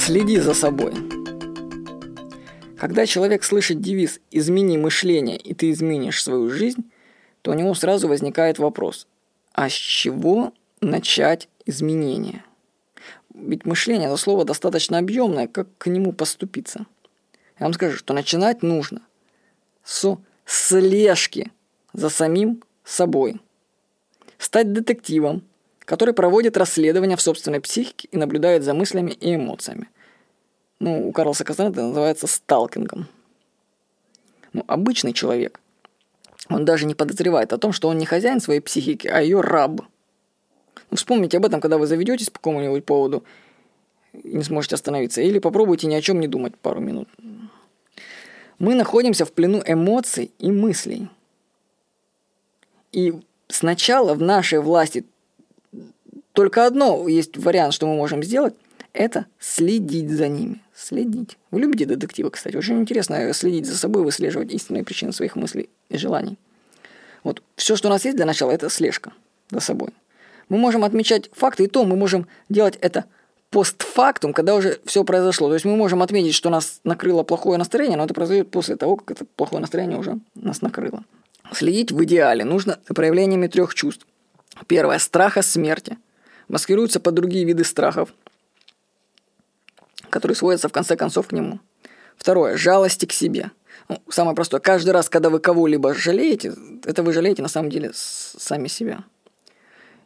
Следи за собой. Когда человек слышит девиз «измени мышление, и ты изменишь свою жизнь», то у него сразу возникает вопрос, а с чего начать изменения? Ведь мышление – это слово достаточно объемное, как к нему поступиться? Я вам скажу, что начинать нужно с слежки за самим собой. Стать детективом, который проводит расследование в собственной психике и наблюдает за мыслями и эмоциями. Ну, у Карлса Кастанеда это называется сталкингом. Ну, обычный человек, он даже не подозревает о том, что он не хозяин своей психики, а ее раб. Ну, вспомните об этом, когда вы заведетесь по какому-нибудь поводу и не сможете остановиться. Или попробуйте ни о чем не думать пару минут. Мы находимся в плену эмоций и мыслей. И сначала в нашей власти только одно есть вариант, что мы можем сделать, это следить за ними. Следить. Вы любите детективы, кстати. Очень интересно следить за собой, выслеживать истинные причины своих мыслей и желаний. Вот все, что у нас есть для начала, это слежка за собой. Мы можем отмечать факты, и то мы можем делать это постфактум, когда уже все произошло. То есть мы можем отметить, что нас накрыло плохое настроение, но это произойдет после того, как это плохое настроение уже нас накрыло. Следить в идеале нужно проявлениями трех чувств. Первое – страха смерти. Маскируется под другие виды страхов, которые сводятся в конце концов к нему. Второе – жалости к себе. Ну, самое простое. Каждый раз, когда вы кого-либо жалеете, это вы жалеете на самом деле сами себя.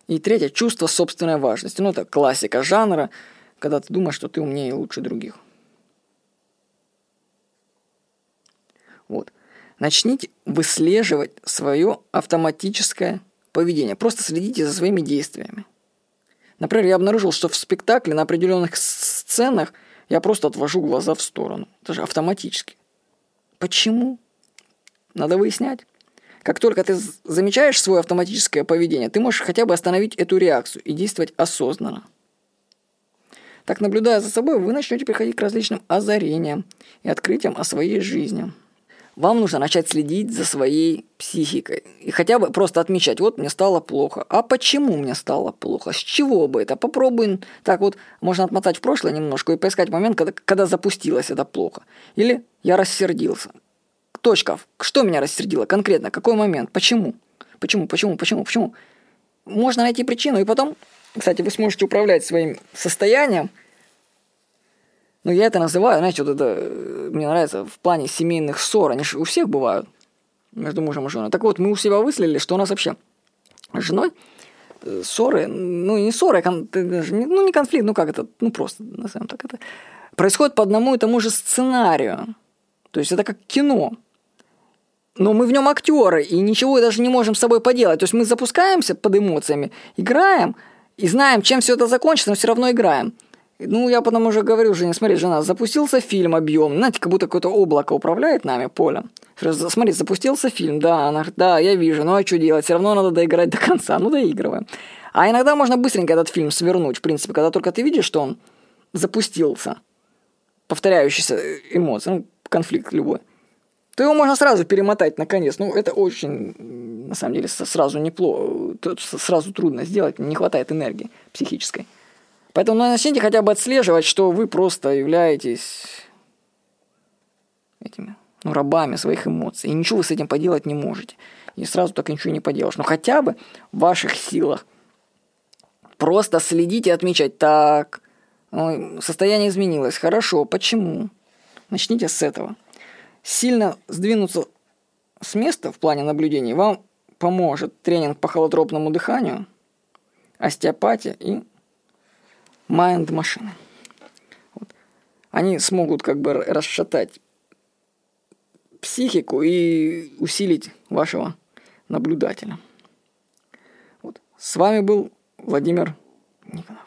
И третье – чувство собственной важности. Ну, это классика жанра, когда ты думаешь, что ты умнее и лучше других. Вот. Начните выслеживать свое автоматическое поведение. Просто следите за своими действиями. Например, я обнаружил, что в спектакле на определенных сценах я просто отвожу глаза в сторону. Даже автоматически. Почему? Надо выяснять. Как только ты замечаешь свое автоматическое поведение, ты можешь хотя бы остановить эту реакцию и действовать осознанно. Так, наблюдая за собой, вы начнете приходить к различным озарениям и открытиям о своей жизни. Вам нужно начать следить за своей психикой. И хотя бы просто отмечать, вот мне стало плохо. А почему мне стало плохо? С чего бы это? Попробуем. Так вот, можно отмотать в прошлое немножко и поискать момент, когда, когда запустилось это плохо. Или я рассердился. Точка. Что меня рассердило конкретно? Какой момент? Почему? Почему? Почему? Почему? Почему? Можно найти причину, и потом, кстати, вы сможете управлять своим состоянием – ну, я это называю, знаете, вот это э, мне нравится в плане семейных ссор. Они же у всех бывают между мужем и женой. Так вот, мы у себя выследили, что у нас вообще с женой э, ссоры, ну, не ссоры, а ну, не конфликт, ну, как это, ну, просто, назовем так это, происходит по одному и тому же сценарию. То есть это как кино. Но мы в нем актеры, и ничего даже не можем с собой поделать. То есть мы запускаемся под эмоциями, играем, и знаем, чем все это закончится, но все равно играем. Ну, я потом уже говорю жене, смотри, жена, запустился фильм объем, знаете, как будто какое-то облако управляет нами, полем. Смотри, запустился фильм, да, она да, я вижу, ну а что делать, все равно надо доиграть до конца, ну доигрываем. А иногда можно быстренько этот фильм свернуть, в принципе, когда только ты видишь, что он запустился, повторяющийся эмоции, ну, конфликт любой, то его можно сразу перемотать наконец. Ну, это очень, на самом деле, сразу неплохо, сразу трудно сделать, не хватает энергии психической. Поэтому начните хотя бы отслеживать, что вы просто являетесь этими ну, рабами своих эмоций. И ничего вы с этим поделать не можете. И сразу так ничего не поделаешь. Но хотя бы в ваших силах просто следить и отмечать, так, состояние изменилось, хорошо, почему? Начните с этого. Сильно сдвинуться с места в плане наблюдений вам поможет тренинг по холотропному дыханию, остеопатия и Mind машины. Вот. Они смогут как бы расшатать психику и усилить вашего наблюдателя. Вот. С вами был Владимир Никонов.